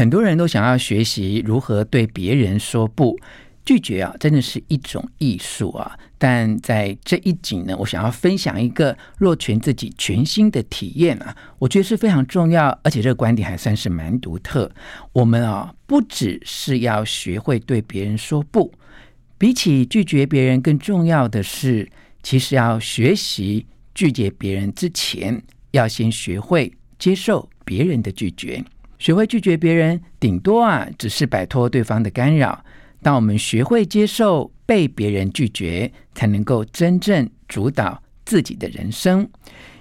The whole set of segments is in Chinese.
很多人都想要学习如何对别人说不，拒绝啊，真的是一种艺术啊。但在这一集呢，我想要分享一个若全自己全新的体验啊，我觉得是非常重要，而且这个观点还算是蛮独特。我们啊，不只是要学会对别人说不，比起拒绝别人，更重要的是，其实要学习拒绝别人之前，要先学会接受别人的拒绝。学会拒绝别人，顶多啊，只是摆脱对方的干扰。当我们学会接受被别人拒绝，才能够真正主导自己的人生。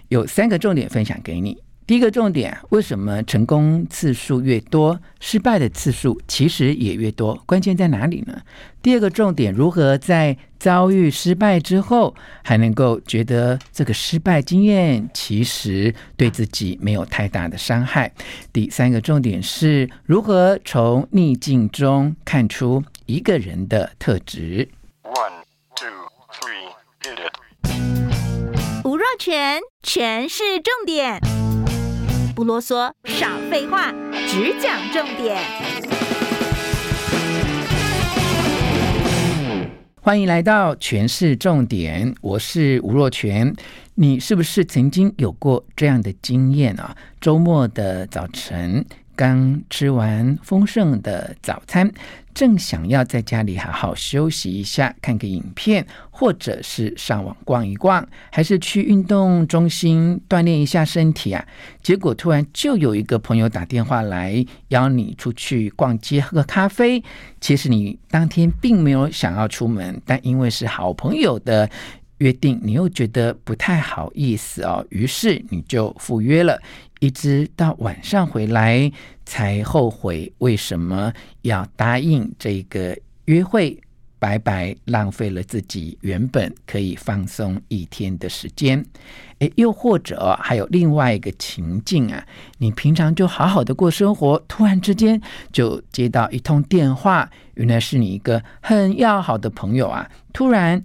有三个重点分享给你。第一个重点，为什么成功次数越多，失败的次数其实也越多？关键在哪里呢？第二个重点，如何在遭遇失败之后，还能够觉得这个失败经验其实对自己没有太大的伤害？第三个重点是如何从逆境中看出一个人的特质？One, two, three, hit it！吴若权，全是重点。不啰嗦，少废话，只讲重点。欢迎来到全市重点，我是吴若全。你是不是曾经有过这样的经验啊？周末的早晨，刚吃完丰盛的早餐。正想要在家里好好休息一下，看个影片，或者是上网逛一逛，还是去运动中心锻炼一下身体啊？结果突然就有一个朋友打电话来邀你出去逛街喝咖啡。其实你当天并没有想要出门，但因为是好朋友的约定，你又觉得不太好意思哦，于是你就赴约了。一直到晚上回来才后悔，为什么要答应这个约会，白白浪费了自己原本可以放松一天的时间。诶，又或者还有另外一个情境啊，你平常就好好的过生活，突然之间就接到一通电话，原来是你一个很要好的朋友啊，突然。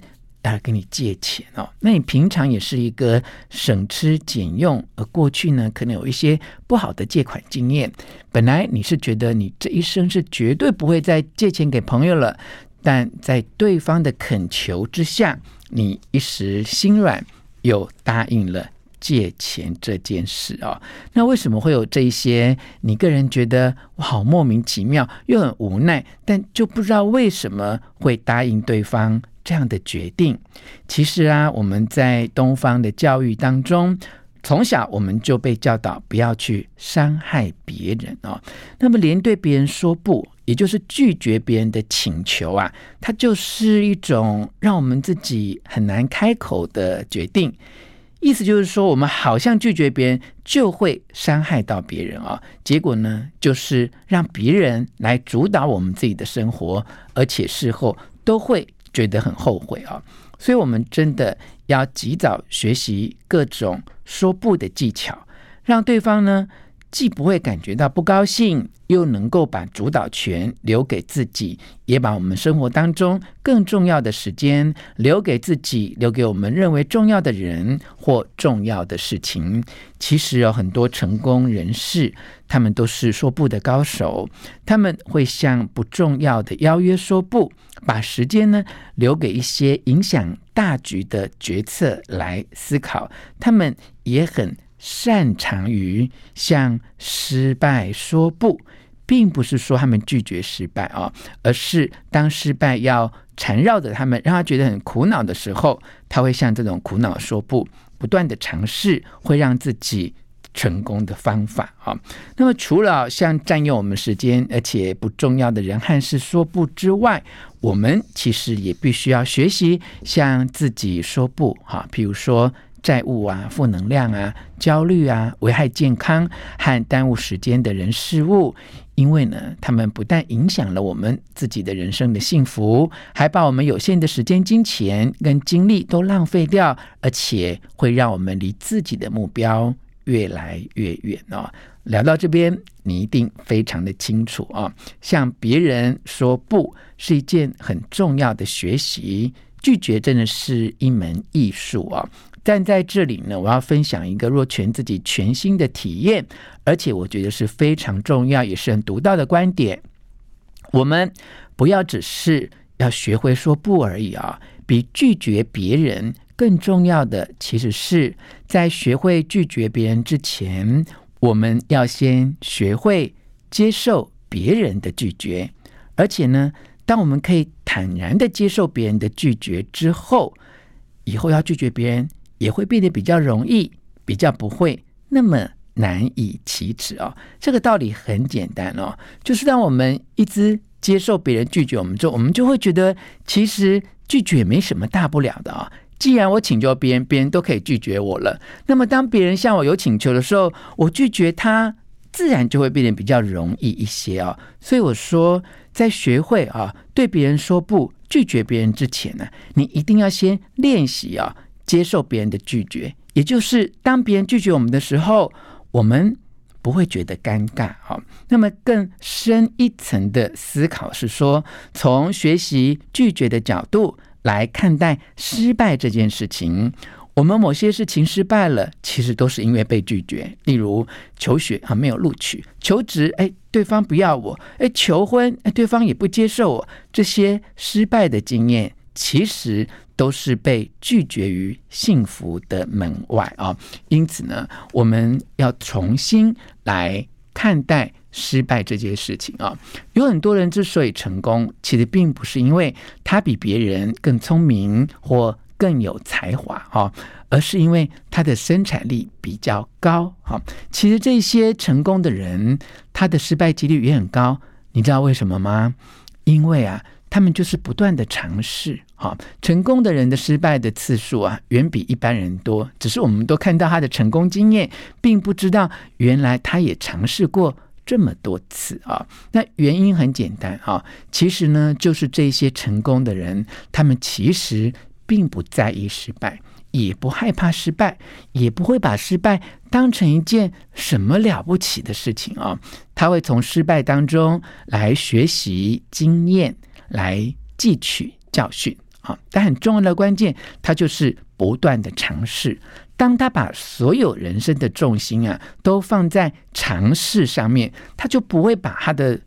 要跟你借钱哦，那你平常也是一个省吃俭用，而过去呢，可能有一些不好的借款经验。本来你是觉得你这一生是绝对不会再借钱给朋友了，但在对方的恳求之下，你一时心软，又答应了借钱这件事哦。那为什么会有这一些？你个人觉得我，好莫名其妙，又很无奈，但就不知道为什么会答应对方。这样的决定，其实啊，我们在东方的教育当中，从小我们就被教导不要去伤害别人哦。那么，连对别人说不，也就是拒绝别人的请求啊，它就是一种让我们自己很难开口的决定。意思就是说，我们好像拒绝别人就会伤害到别人啊。结果呢，就是让别人来主导我们自己的生活，而且事后都会。觉得很后悔啊，所以我们真的要及早学习各种说不的技巧，让对方呢，既不会感觉到不高兴，又能够把主导权留给自己，也把我们生活当中更重要的时间留给自己，留给我们认为重要的人或重要的事情。其实有很多成功人士，他们都是说不的高手，他们会向不重要的邀约说不，把时间呢留给一些影响大局的决策来思考。他们也很。擅长于向失败说不，并不是说他们拒绝失败啊，而是当失败要缠绕着他们，让他觉得很苦恼的时候，他会向这种苦恼说不，不断的尝试会让自己成功的方法啊。那么，除了向占用我们时间而且不重要的人和事说不之外，我们其实也必须要学习向自己说不哈。譬如说。债务啊、负能量啊、焦虑啊、危害健康和耽误时间的人事物。因为呢，他们不但影响了我们自己的人生的幸福，还把我们有限的时间、金钱跟精力都浪费掉，而且会让我们离自己的目标越来越远哦。聊到这边，你一定非常的清楚啊，向别人说不是一件很重要的学习，拒绝真的是一门艺术啊。但在这里呢，我要分享一个若权自己全新的体验，而且我觉得是非常重要，也是很独到的观点。我们不要只是要学会说不而已啊，比拒绝别人更重要的，其实是在学会拒绝别人之前，我们要先学会接受别人的拒绝。而且呢，当我们可以坦然的接受别人的拒绝之后，以后要拒绝别人。也会变得比较容易，比较不会那么难以启齿哦。这个道理很简单哦，就是当我们一直接受别人拒绝我们之后，我们就会觉得其实拒绝没什么大不了的啊、既然我请求别人，别人都可以拒绝我了，那么当别人向我有请求的时候，我拒绝他，自然就会变得比较容易一些哦。所以我说，在学会啊对别人说不、拒绝别人之前呢，你一定要先练习啊。接受别人的拒绝，也就是当别人拒绝我们的时候，我们不会觉得尴尬。好，那么更深一层的思考是说，从学习拒绝的角度来看待失败这件事情。我们某些事情失败了，其实都是因为被拒绝。例如求学啊，没有录取；求职，哎，对方不要我；哎，求婚，哎，对方也不接受我。这些失败的经验，其实。都是被拒绝于幸福的门外啊！因此呢，我们要重新来看待失败这件事情啊。有很多人之所以成功，其实并不是因为他比别人更聪明或更有才华啊，而是因为他的生产力比较高哈。其实这些成功的人，他的失败几率也很高。你知道为什么吗？因为啊。他们就是不断的尝试，哈，成功的人的失败的次数啊，远比一般人多。只是我们都看到他的成功经验，并不知道原来他也尝试过这么多次啊。那原因很简单啊，其实呢，就是这些成功的人，他们其实并不在意失败，也不害怕失败，也不会把失败当成一件什么了不起的事情啊。他会从失败当中来学习经验。来汲取教训啊！但很重要的关键，他就是不断的尝试。当他把所有人生的重心啊都放在尝试上面，他就不会把他的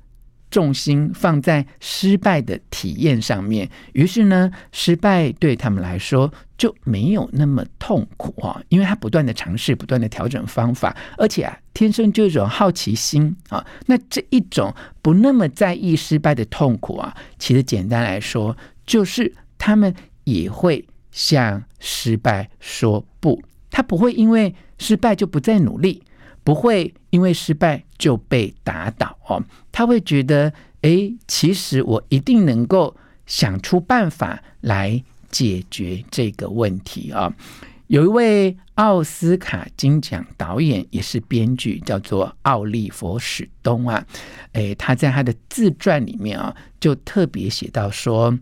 重心放在失败的体验上面。于是呢，失败对他们来说就没有那么痛苦啊，因为他不断的尝试，不断的调整方法，而且啊，天生就有一种好奇心啊。那这一种不那么在意失败的痛苦啊，其实简单来说，就是他们也会向失败说不。他不会因为失败就不再努力，不会因为失败就被打倒哦。他会觉得，哎，其实我一定能够想出办法来解决这个问题啊。有一位奥斯卡金奖导演，也是编剧，叫做奥利弗·史东啊。哎，他在他的自传里面啊，就特别写到说。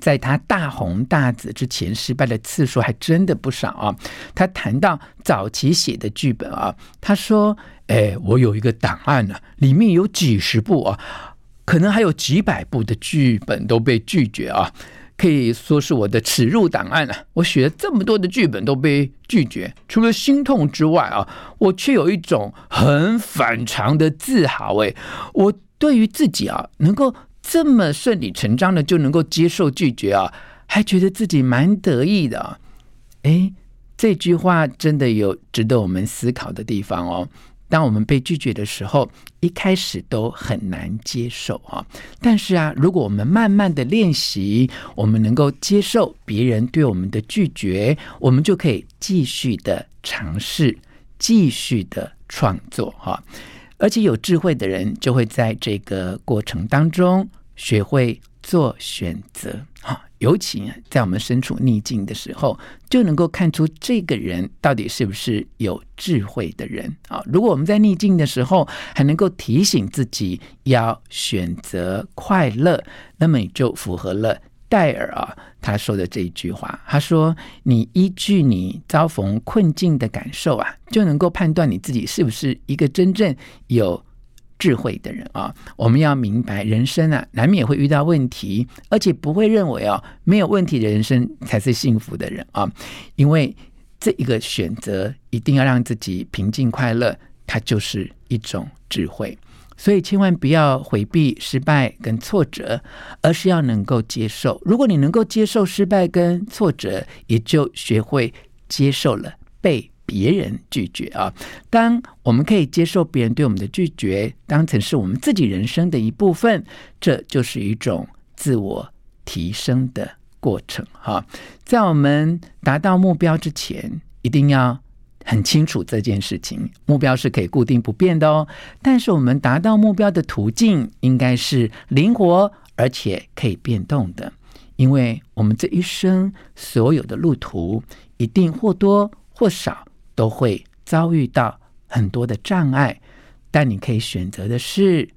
在他大红大紫之前，失败的次数还真的不少啊。他谈到早期写的剧本啊，他说：“哎，我有一个档案呢、里面有几十部啊，可能还有几百部的剧本都被拒绝啊，可以说是我的耻辱档案啊。我写了这么多的剧本都被拒绝，除了心痛之外啊，我却有一种很反常的自豪。哎，我对于自己啊，能够。”这么顺理成章的就能够接受拒绝啊，还觉得自己蛮得意的啊。诶，这句话真的有值得我们思考的地方哦。当我们被拒绝的时候，一开始都很难接受啊。但是啊，如果我们慢慢的练习，我们能够接受别人对我们的拒绝，我们就可以继续的尝试，继续的创作哈。而且有智慧的人就会在这个过程当中学会做选择，哈，尤其在我们身处逆境的时候，就能够看出这个人到底是不是有智慧的人啊。如果我们在逆境的时候还能够提醒自己要选择快乐，那么你就符合了。戴尔啊，他说的这一句话，他说：“你依据你遭逢困境的感受啊，就能够判断你自己是不是一个真正有智慧的人啊。我们要明白，人生啊，难免会遇到问题，而且不会认为啊，没有问题的人生才是幸福的人啊。因为这一个选择一定要让自己平静快乐，它就是一种智慧。”所以千万不要回避失败跟挫折，而是要能够接受。如果你能够接受失败跟挫折，也就学会接受了被别人拒绝啊。当我们可以接受别人对我们的拒绝，当成是我们自己人生的一部分，这就是一种自我提升的过程哈。在我们达到目标之前，一定要。很清楚这件事情，目标是可以固定不变的哦。但是我们达到目标的途径应该是灵活而且可以变动的，因为我们这一生所有的路途一定或多或少都会遭遇到很多的障碍，但你可以选择的是。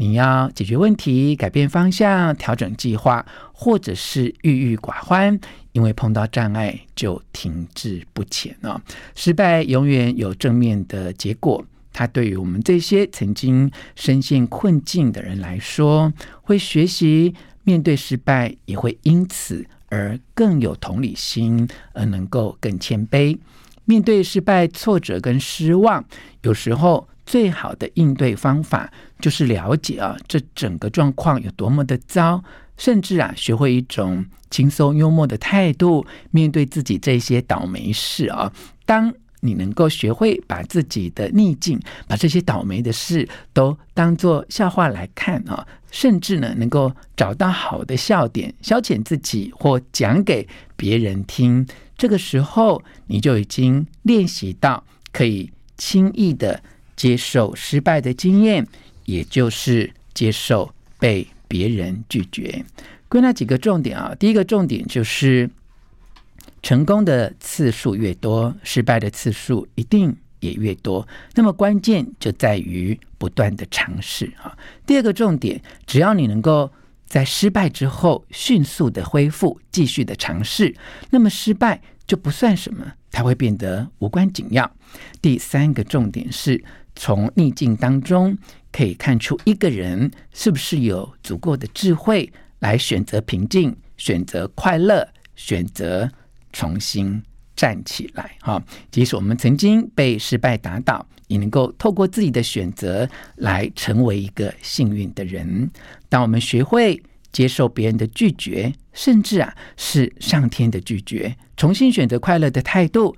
你要解决问题、改变方向、调整计划，或者是郁郁寡欢，因为碰到障碍就停滞不前啊！失败永远有正面的结果，它对于我们这些曾经深陷困境的人来说，会学习面对失败，也会因此而更有同理心，而能够更谦卑。面对失败、挫折跟失望，有时候。最好的应对方法就是了解啊，这整个状况有多么的糟，甚至啊，学会一种轻松幽默的态度面对自己这些倒霉事啊。当你能够学会把自己的逆境、把这些倒霉的事都当作笑话来看啊，甚至呢，能够找到好的笑点消遣自己或讲给别人听，这个时候你就已经练习到可以轻易的。接受失败的经验，也就是接受被别人拒绝。归纳几个重点啊，第一个重点就是成功的次数越多，失败的次数一定也越多。那么关键就在于不断的尝试啊。第二个重点，只要你能够在失败之后迅速的恢复，继续的尝试，那么失败就不算什么，它会变得无关紧要。第三个重点是。从逆境当中可以看出一个人是不是有足够的智慧来选择平静、选择快乐、选择重新站起来。哈，即使我们曾经被失败打倒，也能够透过自己的选择来成为一个幸运的人。当我们学会接受别人的拒绝，甚至啊是上天的拒绝，重新选择快乐的态度，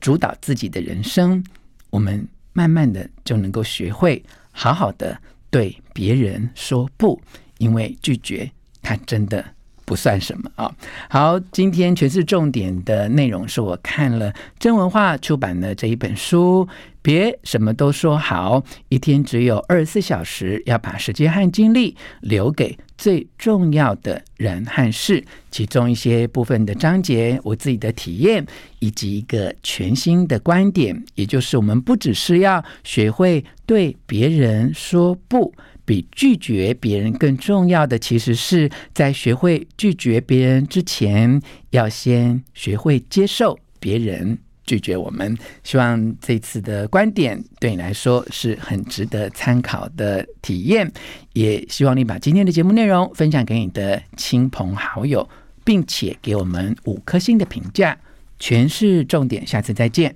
主导自己的人生，我们。慢慢的就能够学会好好的对别人说不，因为拒绝它真的不算什么啊。好，今天全是重点的内容是我看了真文化出版的这一本书。别什么都说好，一天只有二十四小时，要把时间和精力留给最重要的人和事。其中一些部分的章节，我自己的体验，以及一个全新的观点，也就是我们不只是要学会对别人说不，比拒绝别人更重要的，其实是在学会拒绝别人之前，要先学会接受别人。拒绝我们，希望这次的观点对你来说是很值得参考的体验，也希望你把今天的节目内容分享给你的亲朋好友，并且给我们五颗星的评价。全是重点，下次再见。